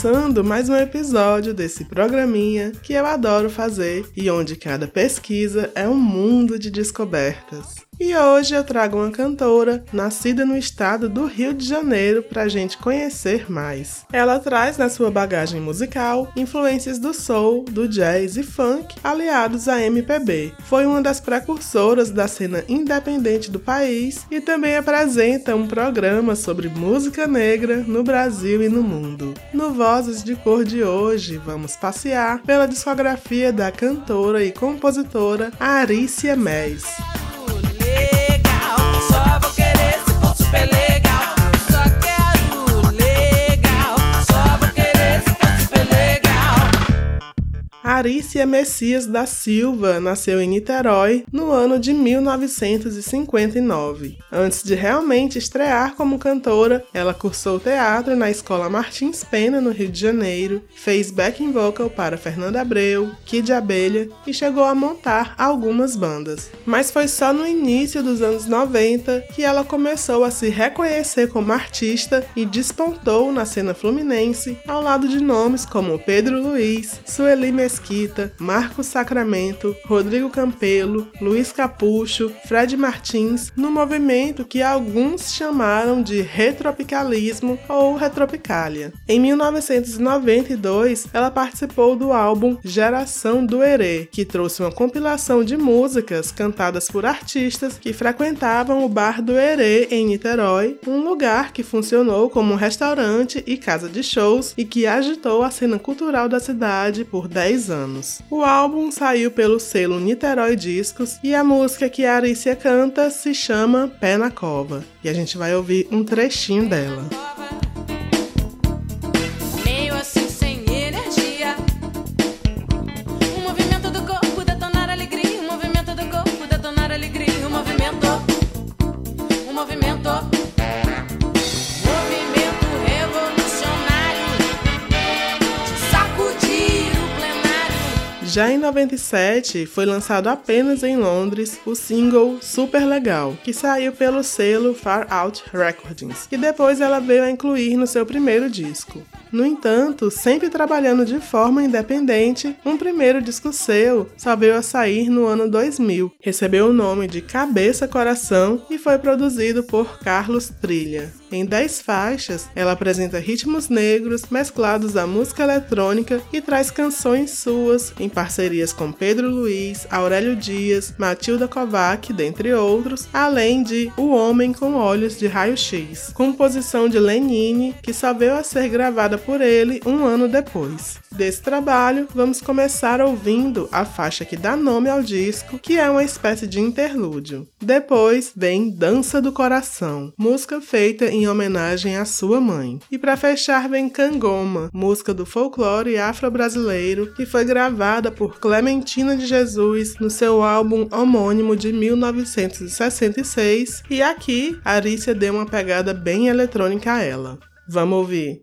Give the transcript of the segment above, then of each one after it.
Começando mais um episódio desse programinha que eu adoro fazer e onde cada pesquisa é um mundo de descobertas. E hoje eu trago uma cantora nascida no estado do Rio de Janeiro para a gente conhecer mais. Ela traz na sua bagagem musical influências do soul, do jazz e funk aliados à MPB. Foi uma das precursoras da cena independente do país e também apresenta um programa sobre música negra no Brasil e no mundo. No Vozes de Cor de hoje, vamos passear pela discografia da cantora e compositora Arícia Mês. Arícia Messias da Silva nasceu em Niterói no ano de 1959. Antes de realmente estrear como cantora, ela cursou teatro na Escola Martins Pena, no Rio de Janeiro, fez backing vocal para Fernanda Abreu, Kid Abelha e chegou a montar algumas bandas. Mas foi só no início dos anos 90 que ela começou a se reconhecer como artista e despontou na cena fluminense ao lado de nomes como Pedro Luiz, Sueli Mesquita Mesquita, Marcos Sacramento, Rodrigo Campelo, Luiz Capucho, Fred Martins, no movimento que alguns chamaram de retropicalismo ou retropicália. Em 1992, ela participou do álbum Geração do Herê, que trouxe uma compilação de músicas cantadas por artistas que frequentavam o bar do Herê em Niterói, um lugar que funcionou como um restaurante e casa de shows e que agitou a cena cultural da cidade por 10 anos. O álbum saiu pelo selo Niterói Discos e a música que a Arícia canta se chama Pé na Cova. E a gente vai ouvir um trechinho dela. Já em 97, foi lançado apenas em Londres o single Super Legal, que saiu pelo selo Far Out Recordings, e depois ela veio a incluir no seu primeiro disco. No entanto, sempre trabalhando de forma independente, um primeiro disco seu só veio a sair no ano 2000. Recebeu o nome de Cabeça Coração e foi produzido por Carlos Trilha. Em 10 faixas, ela apresenta ritmos negros mesclados à música eletrônica e traz canções suas em parcerias com Pedro Luiz, Aurélio Dias, Matilda Kovac, dentre outros, além de O Homem com Olhos de Raio-X, composição de Lenine, que só veio a ser gravada por ele um ano depois. Desse trabalho, vamos começar ouvindo a faixa que dá nome ao disco, que é uma espécie de interlúdio. Depois vem Dança do Coração, música feita em homenagem à sua mãe. E para fechar vem Cangoma, música do folclore afro-brasileiro, que foi gravada por Clementina de Jesus no seu álbum homônimo de 1966, e aqui Arícia deu uma pegada bem eletrônica a ela. Vamos ouvir.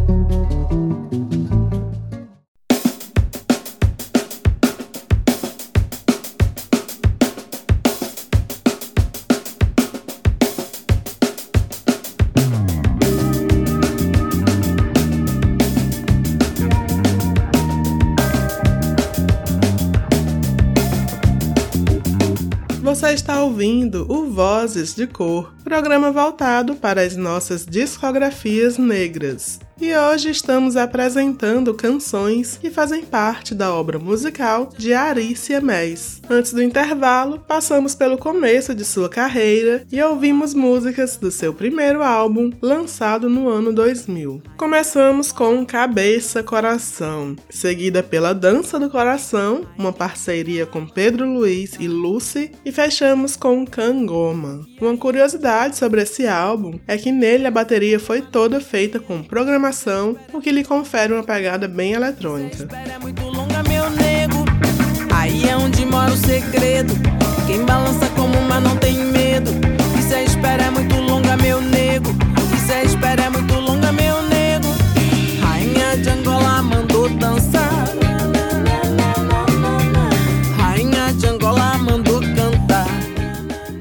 Ouvindo o Vozes de Cor, programa voltado para as nossas discografias negras e hoje estamos apresentando canções que fazem parte da obra musical de Arícia Mês. Antes do intervalo, passamos pelo começo de sua carreira e ouvimos músicas do seu primeiro álbum, lançado no ano 2000. Começamos com Cabeça Coração, seguida pela Dança do Coração, uma parceria com Pedro Luiz e Lucy, e fechamos com Cangoma. Uma curiosidade sobre esse álbum é que nele a bateria foi toda feita com programação o que lhe confere uma pegada bem eletrônica. Aí é onde mora o segredo. Quem balança como uma não tem medo. Isso é espera é muito longa, meu nego. Isso é espera é muito longa, meu nego. Rainha de Angola mandou dançar. Rainha de Angola mandou cantar.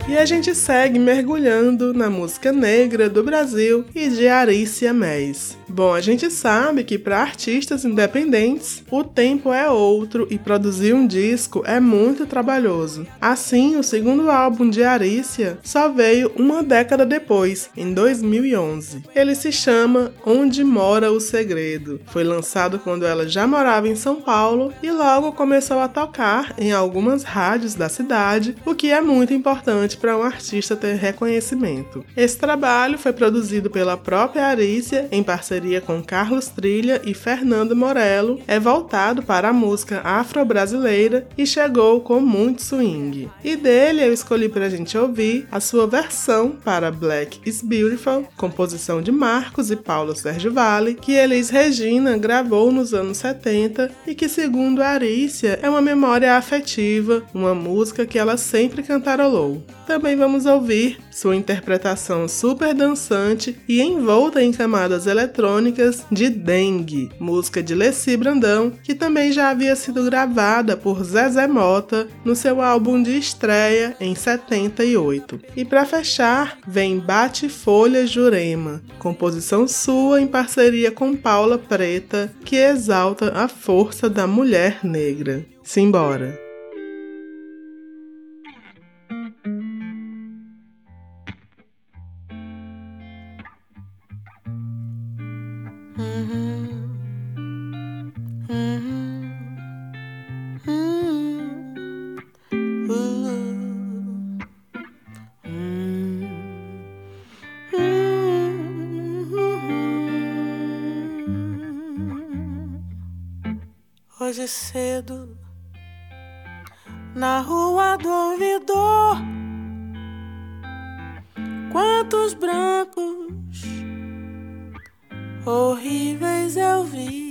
E a gente segue mergulhando na música negra do Brasil e de Arícia Mês. Bom, a gente sabe que para artistas independentes o tempo é outro e produzir um disco é muito trabalhoso. Assim, o segundo álbum de Arícia só veio uma década depois, em 2011. Ele se chama Onde Mora o Segredo. Foi lançado quando ela já morava em São Paulo e logo começou a tocar em algumas rádios da cidade, o que é muito importante para um artista ter reconhecimento. Esse trabalho foi produzido pela própria Arícia em parceria parceria com Carlos Trilha e Fernando Morello, é voltado para a música afro-brasileira e chegou com muito swing. E dele eu escolhi para a gente ouvir a sua versão para Black is Beautiful, composição de Marcos e Paulo Sérgio Vale, que Elis Regina gravou nos anos 70 e que, segundo Arícia, é uma memória afetiva, uma música que ela sempre cantarolou. Também vamos ouvir sua interpretação super dançante e envolta em camadas eletrônicas de Dengue, música de Leci Brandão, que também já havia sido gravada por Zezé Mota no seu álbum de estreia em 78. E para fechar, vem Bate Folha Jurema, composição sua em parceria com Paula Preta, que exalta a força da mulher negra. Simbora! Cedo na rua do ouvidor. Quantos brancos horríveis eu vi.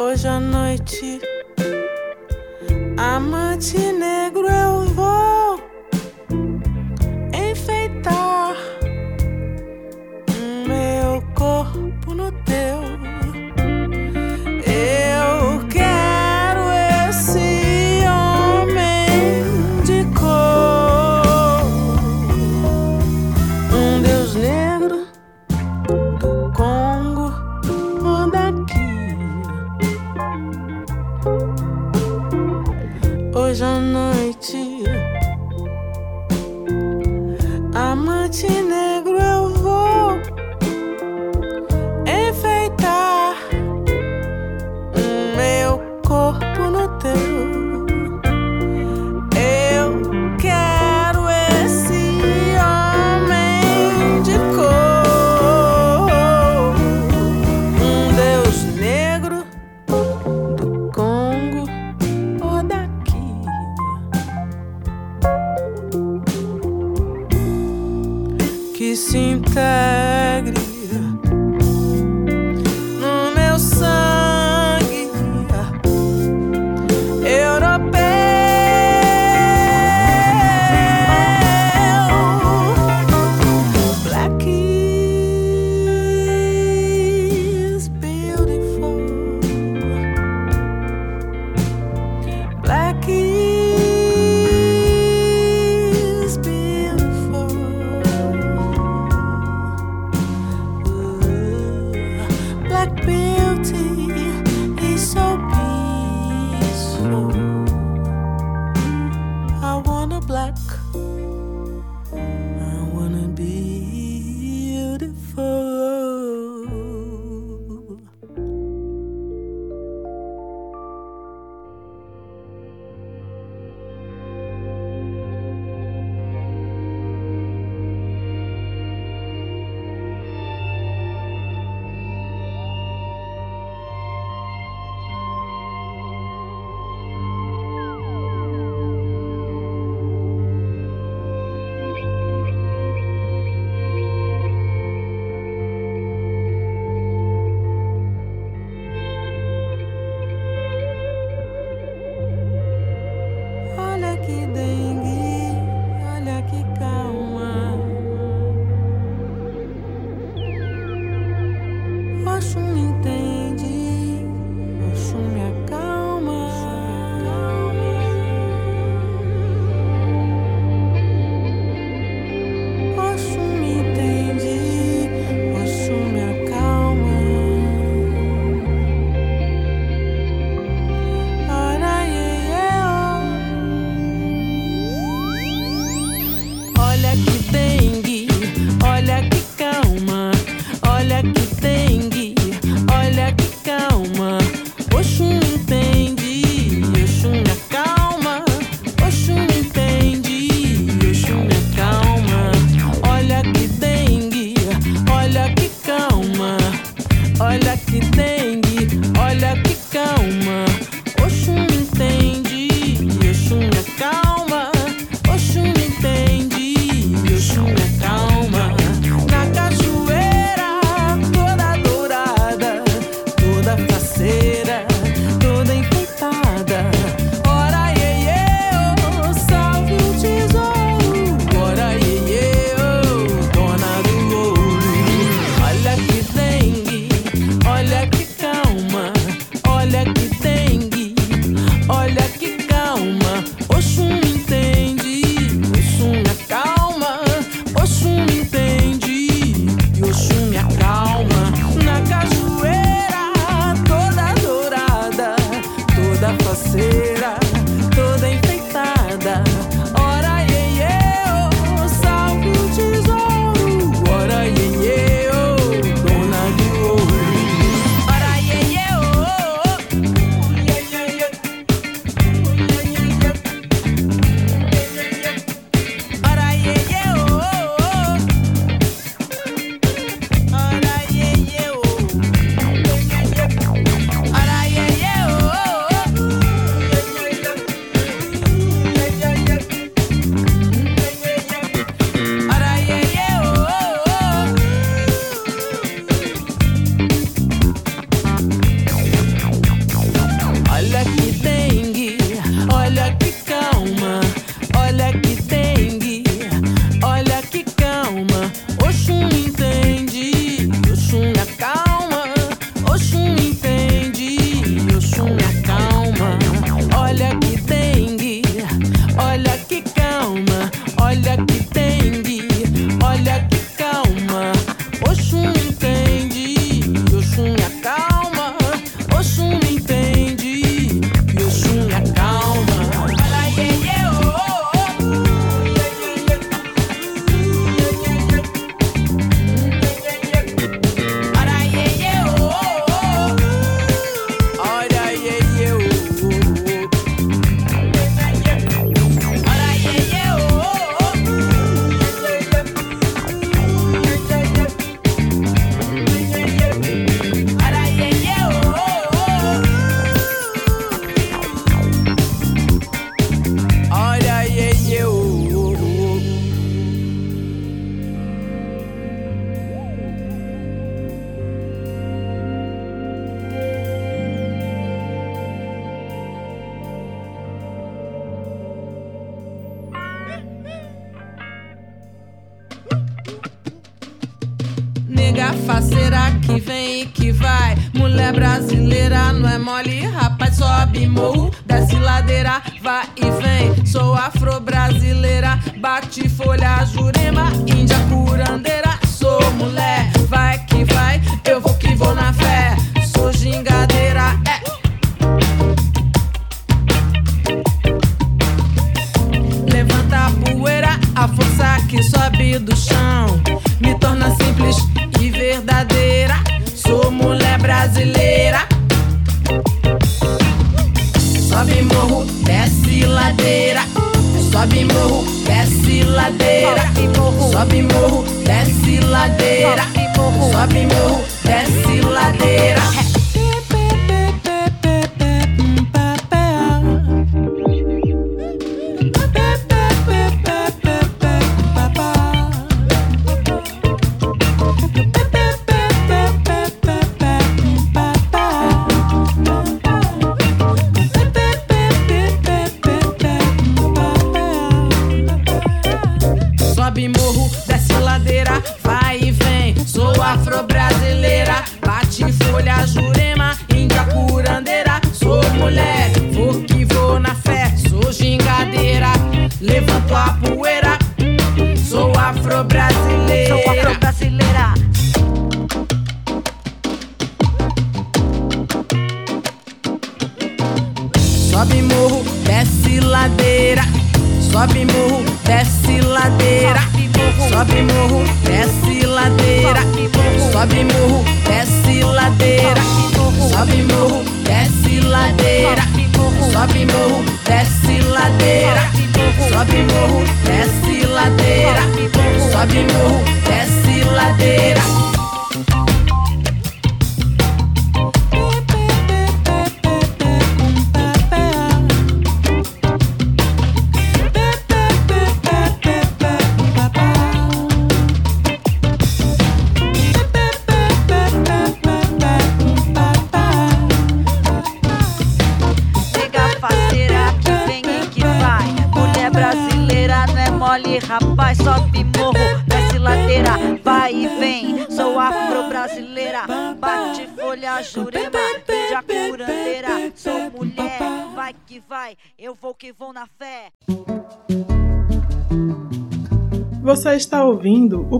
Hoje à noite, amante negro,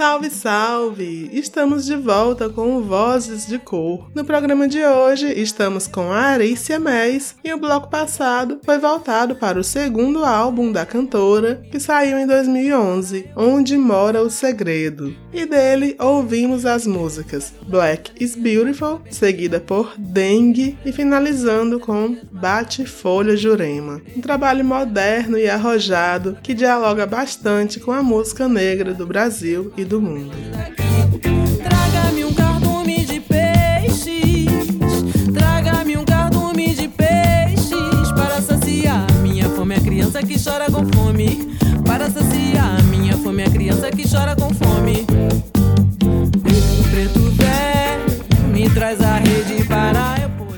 Salve, salve! Estamos de volta com o Vozes de Cor. No programa de hoje, estamos com a Arícia Mês e o bloco passado foi voltado para o segundo álbum da cantora, que saiu em 2011, Onde Mora o Segredo. E dele ouvimos as músicas Black is Beautiful, seguida por Dengue e finalizando com Bate Folha Jurema. Um trabalho moderno e arrojado que dialoga bastante com a música negra do Brasil e do mundo. Traga-me um cardume de peixes. Traga-me um cardume de peixes. Para saciar minha fome, a criança que chora com fome. Para saciar minha fome, a criança que chora com fome. Preto, preto velho, me traz a rede.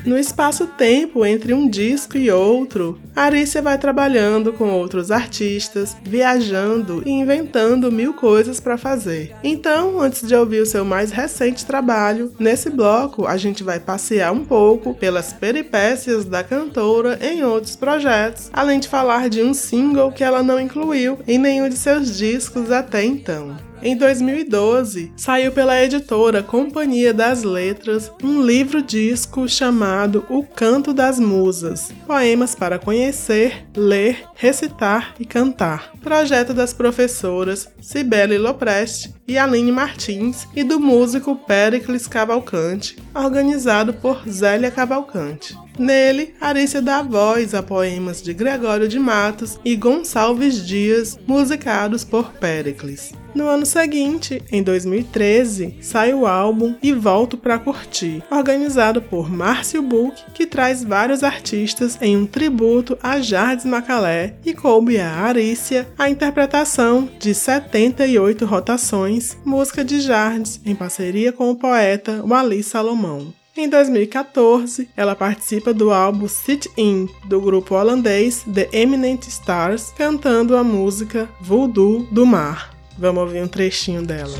No espaço-tempo entre um disco e outro, Arícia vai trabalhando com outros artistas, viajando e inventando mil coisas para fazer. Então, antes de ouvir o seu mais recente trabalho, nesse bloco a gente vai passear um pouco pelas peripécias da cantora em outros projetos, além de falar de um single que ela não incluiu em nenhum de seus discos até então. Em 2012, saiu pela editora Companhia das Letras um livro-disco chamado O Canto das Musas Poemas para conhecer, ler, recitar e cantar. Projeto das professoras Cibele Lopreste e Aline Martins e do músico Pericles Cavalcante, organizado por Zélia Cavalcante. Nele, Arícia dá voz a poemas de Gregório de Matos e Gonçalves Dias, musicados por Péricles. No ano seguinte, em 2013, sai o álbum E Volto Pra Curtir, organizado por Márcio Buch, que traz vários artistas em um tributo a Jardim Macalé e coube a Arícia a interpretação de 78 rotações, música de Jardim, em parceria com o poeta Wally Salomão. Em 2014, ela participa do álbum Sit In, do grupo holandês The Eminent Stars, cantando a música Voodoo do Mar. Vamos ouvir um trechinho dela.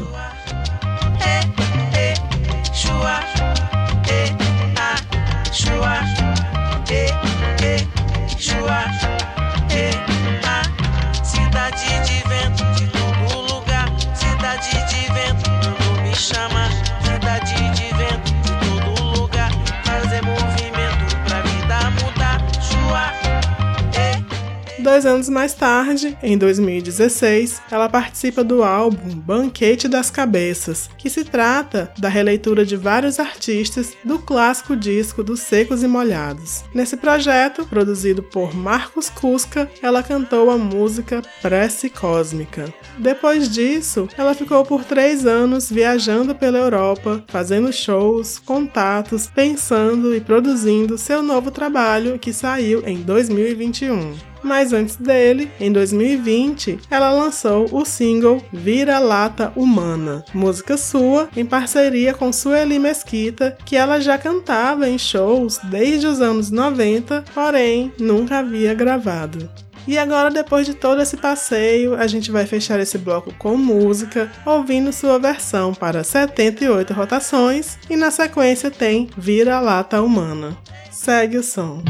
Dois anos mais tarde, em 2016, ela participa do álbum Banquete das Cabeças, que se trata da releitura de vários artistas do clássico disco dos Secos e Molhados. Nesse projeto, produzido por Marcos Cusca, ela cantou a música Prece Cósmica. Depois disso, ela ficou por três anos viajando pela Europa, fazendo shows, contatos, pensando e produzindo seu novo trabalho que saiu em 2021 mas antes dele, em 2020, ela lançou o single Vira Lata Humana, música sua em parceria com Sueli Mesquita, que ela já cantava em shows desde os anos 90, porém nunca havia gravado. E agora, depois de todo esse passeio, a gente vai fechar esse bloco com música, ouvindo sua versão para 78 rotações, e na sequência tem Vira Lata Humana. Segue o som.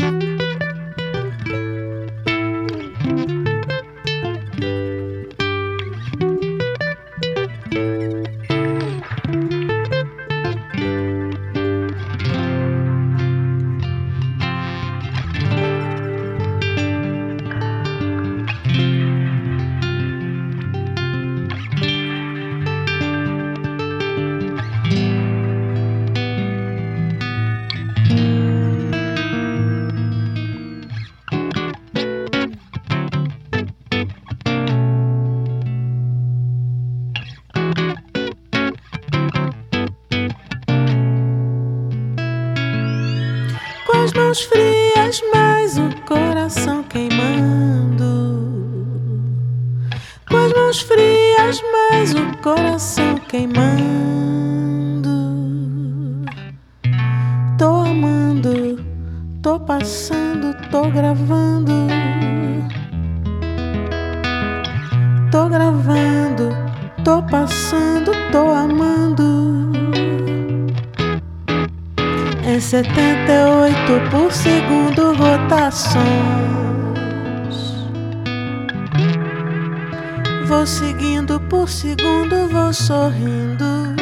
Sorrindo.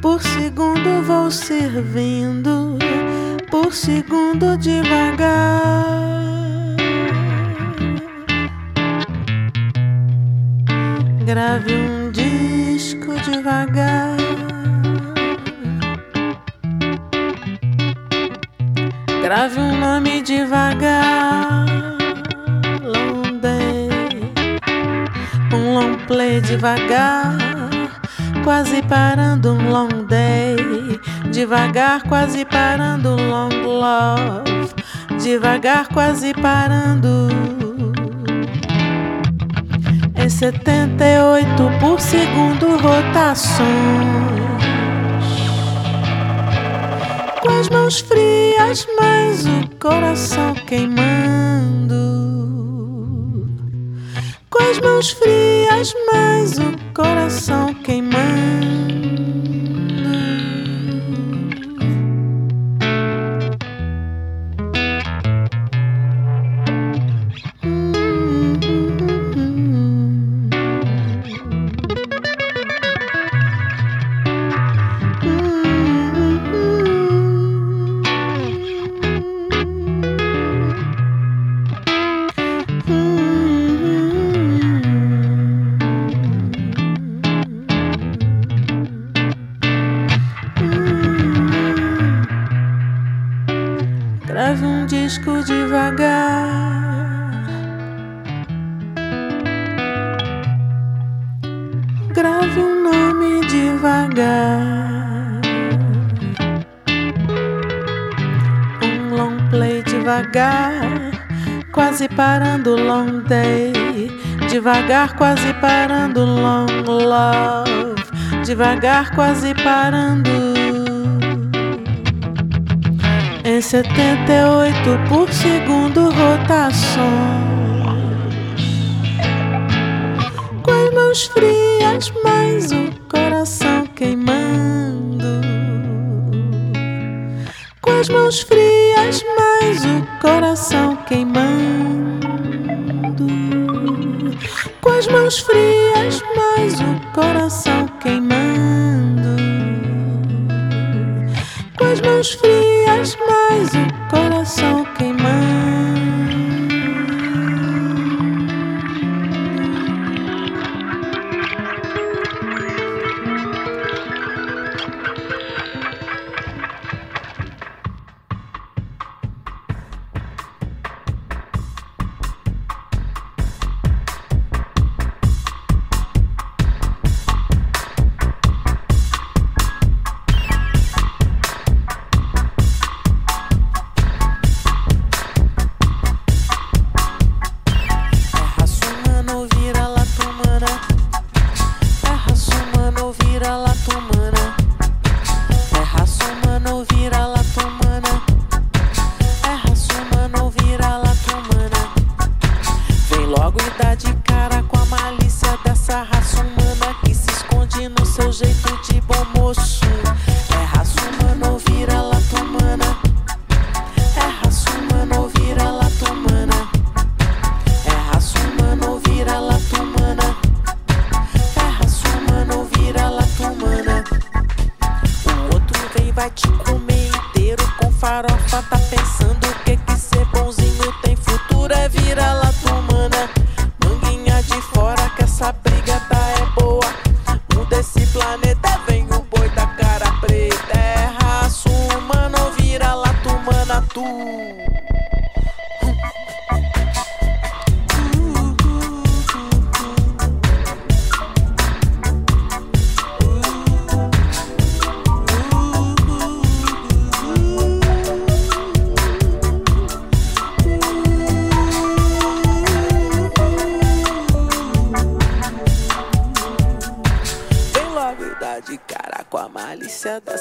Por segundo vou servindo, por segundo devagar. Grave um disco devagar. Grave um nome devagar. Long day. Um long play devagar. Quase parando um long day. Devagar, quase parando um long love. Devagar, quase parando. Em 78 por segundo rotações com as mãos frias, mas o coração queimando. Com as mãos frias, mas o coração queimando. Devagar, quase parando, long love. Devagar, quase parando. Em 78 por segundo rotações. Com as mãos frias, mais o coração queimando. Com as mãos frias, mais o coração queimando com as mãos frias, mas o coração queimando. Com as mãos frias, mas o coração queimando.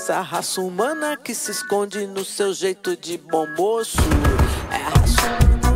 essa raça humana que se esconde no seu jeito de bom moço. É a raça humana.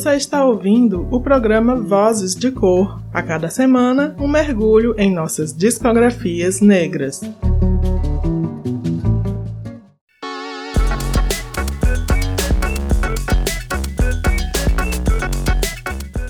Você está ouvindo o programa Vozes de Cor. A cada semana, um mergulho em nossas discografias negras.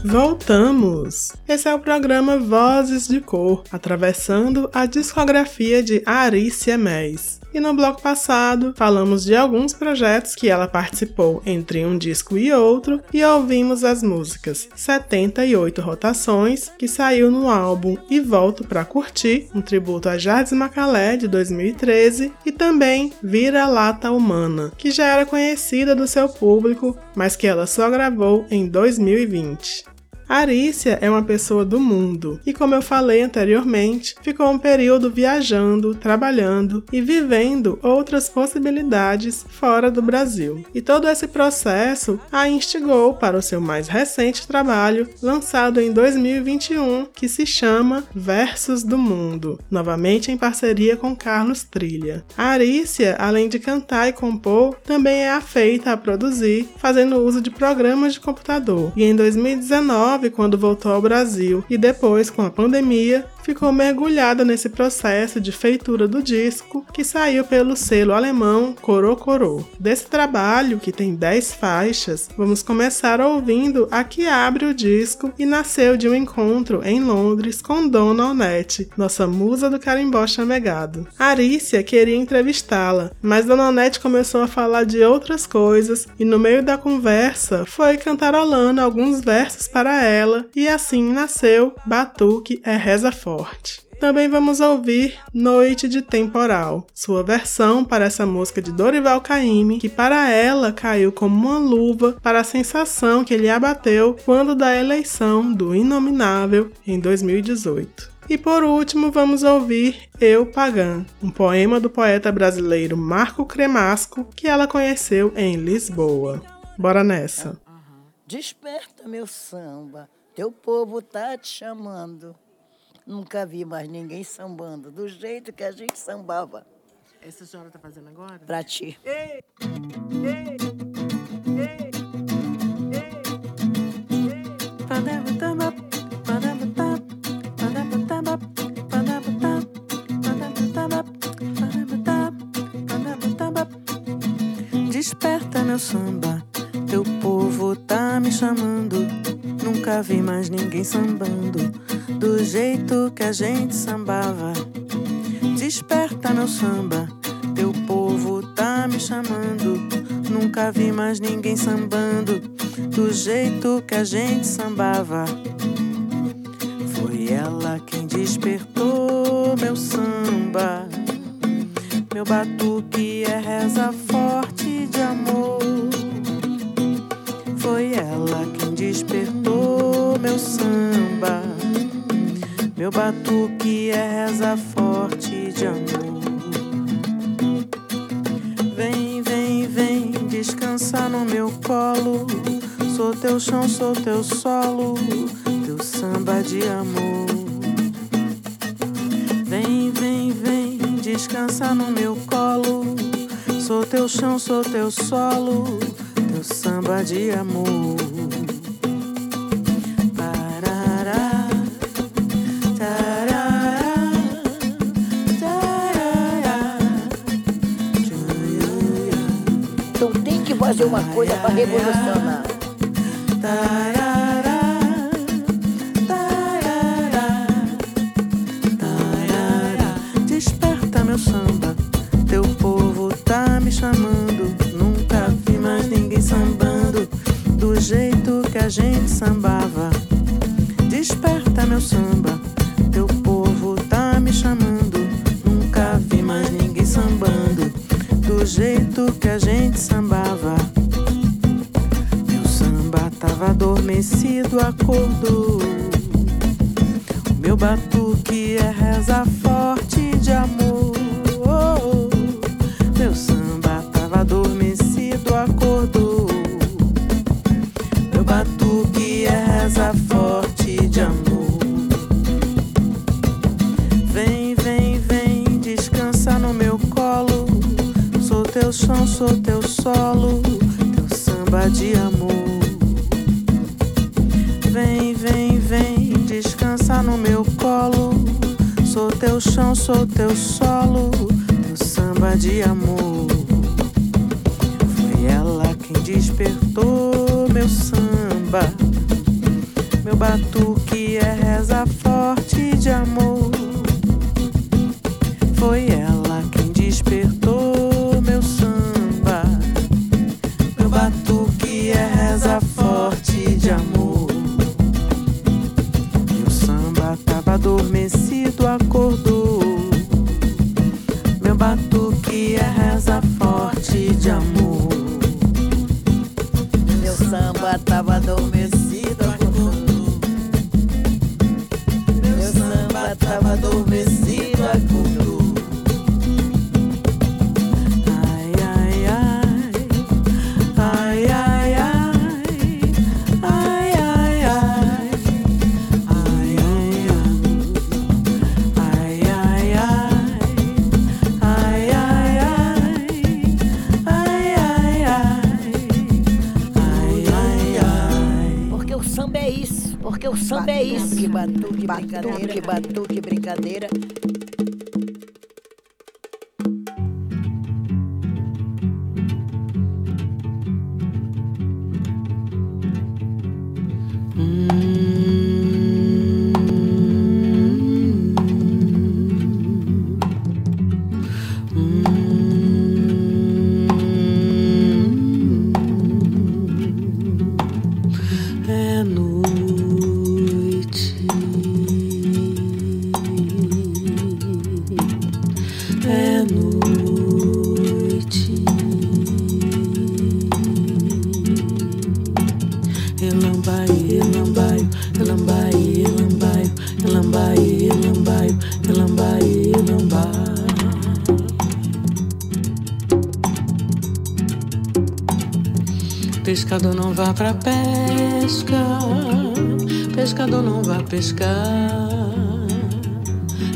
Voltamos! Esse é o programa Vozes de Cor, atravessando a discografia de Arícia Mês. E no bloco passado, falamos de alguns projetos que ela participou entre um disco e outro e ouvimos as músicas 78 Rotações, que saiu no álbum E Volto Pra Curtir, um tributo a Jardim Macalé de 2013, e também Vira Lata Humana, que já era conhecida do seu público, mas que ela só gravou em 2020. Arícia é uma pessoa do mundo e, como eu falei anteriormente, ficou um período viajando, trabalhando e vivendo outras possibilidades fora do Brasil. E todo esse processo a instigou para o seu mais recente trabalho, lançado em 2021, que se chama Versos do Mundo, novamente em parceria com Carlos Trilha. A Arícia, além de cantar e compor, também é afeita a produzir, fazendo uso de programas de computador. E em 2019 quando voltou ao Brasil, e depois, com a pandemia, ficou mergulhada nesse processo de feitura do disco que saiu pelo selo alemão Coro Coro. Desse trabalho, que tem 10 faixas, vamos começar ouvindo a que abre o disco e nasceu de um encontro em Londres com Dona Onete, nossa musa do carimbó chamegado. Arícia queria entrevistá-la, mas Dona Onete começou a falar de outras coisas e no meio da conversa foi cantarolando alguns versos para ela e assim nasceu Batuque é Reza Forte forte. Também vamos ouvir Noite de Temporal, sua versão para essa música de Dorival Caymmi, que para ela caiu como uma luva para a sensação que ele abateu quando da eleição do Inominável em 2018. E por último, vamos ouvir Eu Pagã, um poema do poeta brasileiro Marco Cremasco que ela conheceu em Lisboa. Bora nessa. Desperta meu samba, teu povo tá te chamando. Nunca vi mais ninguém sambando do jeito que a gente sambava. Essa senhora tá fazendo agora? Pra ti. Ei, ei, ei, Desperta meu samba, teu povo tá me chamando. Nunca vi mais ninguém sambando do jeito que a gente sambava. Desperta meu samba, teu povo tá me chamando. Nunca vi mais ninguém sambando do jeito que a gente sambava. Foi ela quem despertou meu samba. Meu batuque é reza forte de amor. Foi ela quem despertou meu samba. Meu batuque é reza forte de amor. Vem, vem, vem, descansar no meu colo. Sou teu chão, sou teu solo, teu samba de amor. Vem, vem, vem, descansar no meu colo. Sou teu chão, sou teu solo, samba de amor. fazer uma coisa para revolucionar. de amor. Foi ela quem despertou meu samba, meu batuque é reza forte de amor. elambai. Pescador não vá pra pesca, pescador não vá pescar.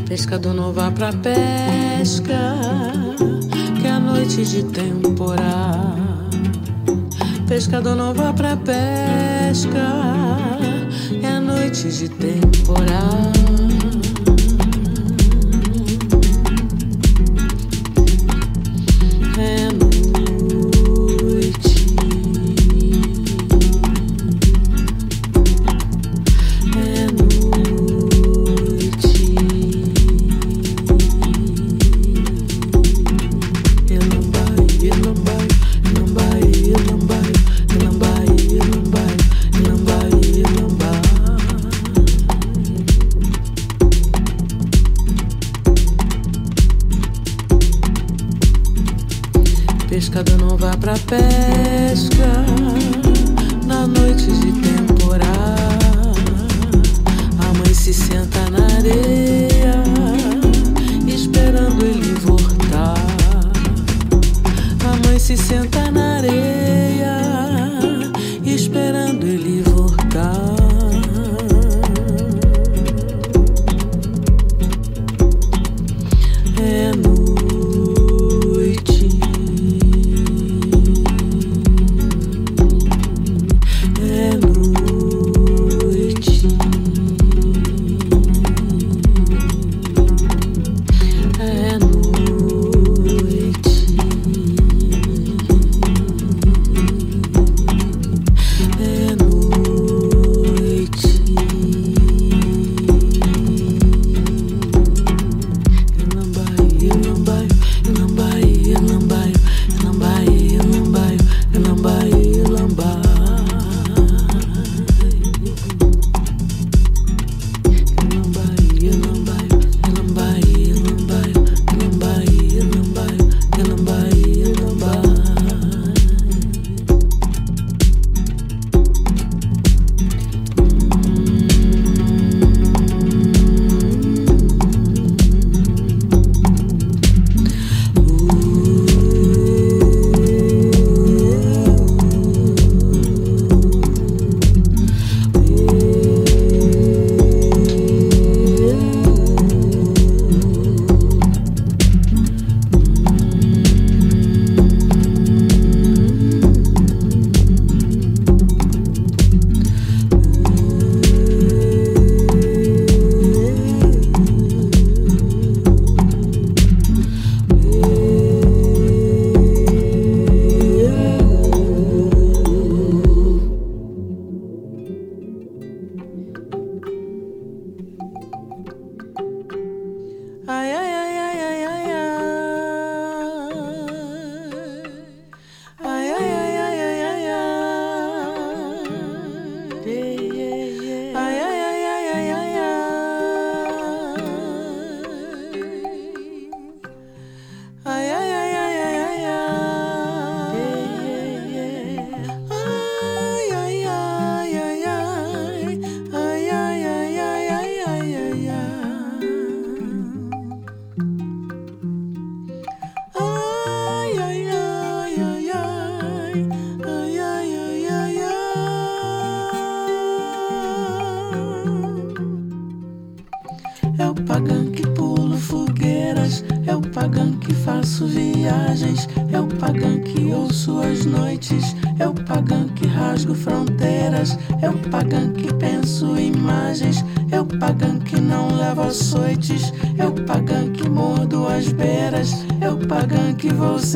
Pescador não vá pra pesca, que é noite de temporal. Pescador não vá pra pesca noite de temporal.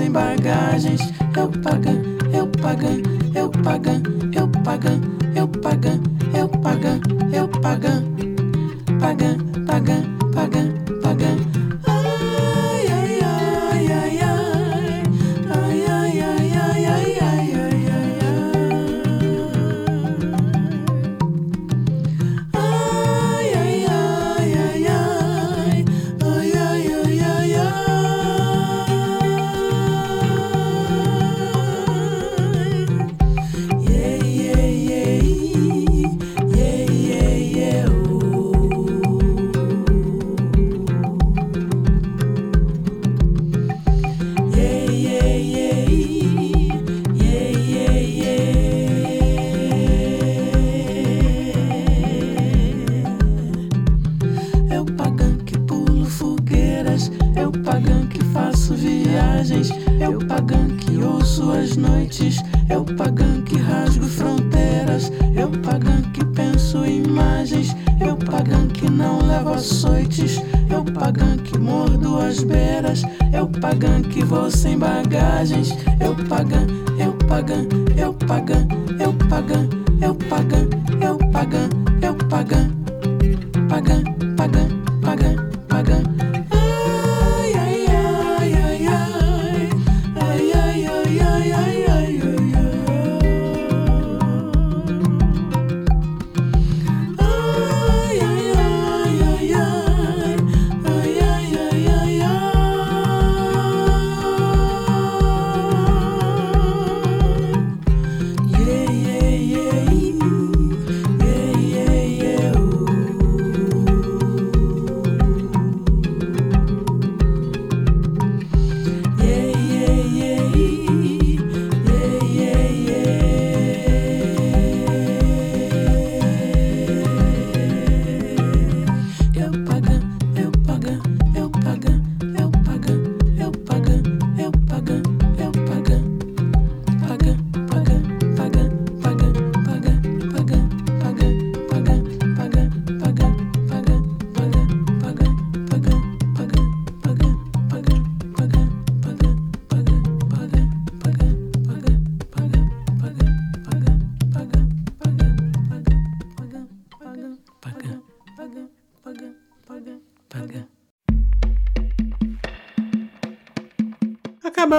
Sem bagagens. É eu pagã, é eu pagã, é eu pagã, eu pagã, eu pagã, pagã.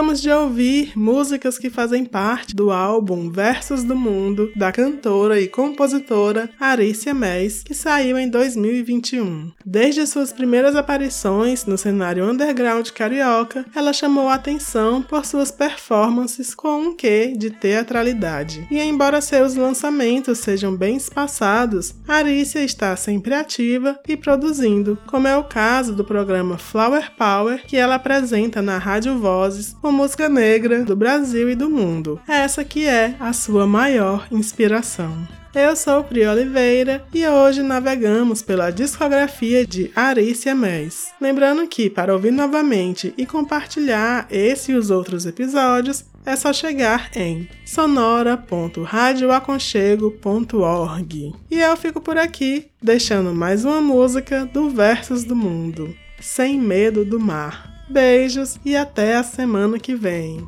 Acabamos de ouvir músicas que fazem parte do álbum Versos do Mundo da cantora e compositora Arícia Mês, que saiu em 2021. Desde suas primeiras aparições no cenário underground carioca, ela chamou a atenção por suas performances com um quê de teatralidade. E embora seus lançamentos sejam bem espaçados, Arícia está sempre ativa e produzindo, como é o caso do programa Flower Power, que ela apresenta na Rádio Vozes com música negra do Brasil e do mundo. Essa que é a sua maior inspiração. Eu sou Pri Oliveira e hoje navegamos pela discografia de Arícia Mês. Lembrando que, para ouvir novamente e compartilhar esse e os outros episódios, é só chegar em sonora.radioaconchego.org. E eu fico por aqui, deixando mais uma música do Versos do Mundo, Sem Medo do Mar. Beijos e até a semana que vem.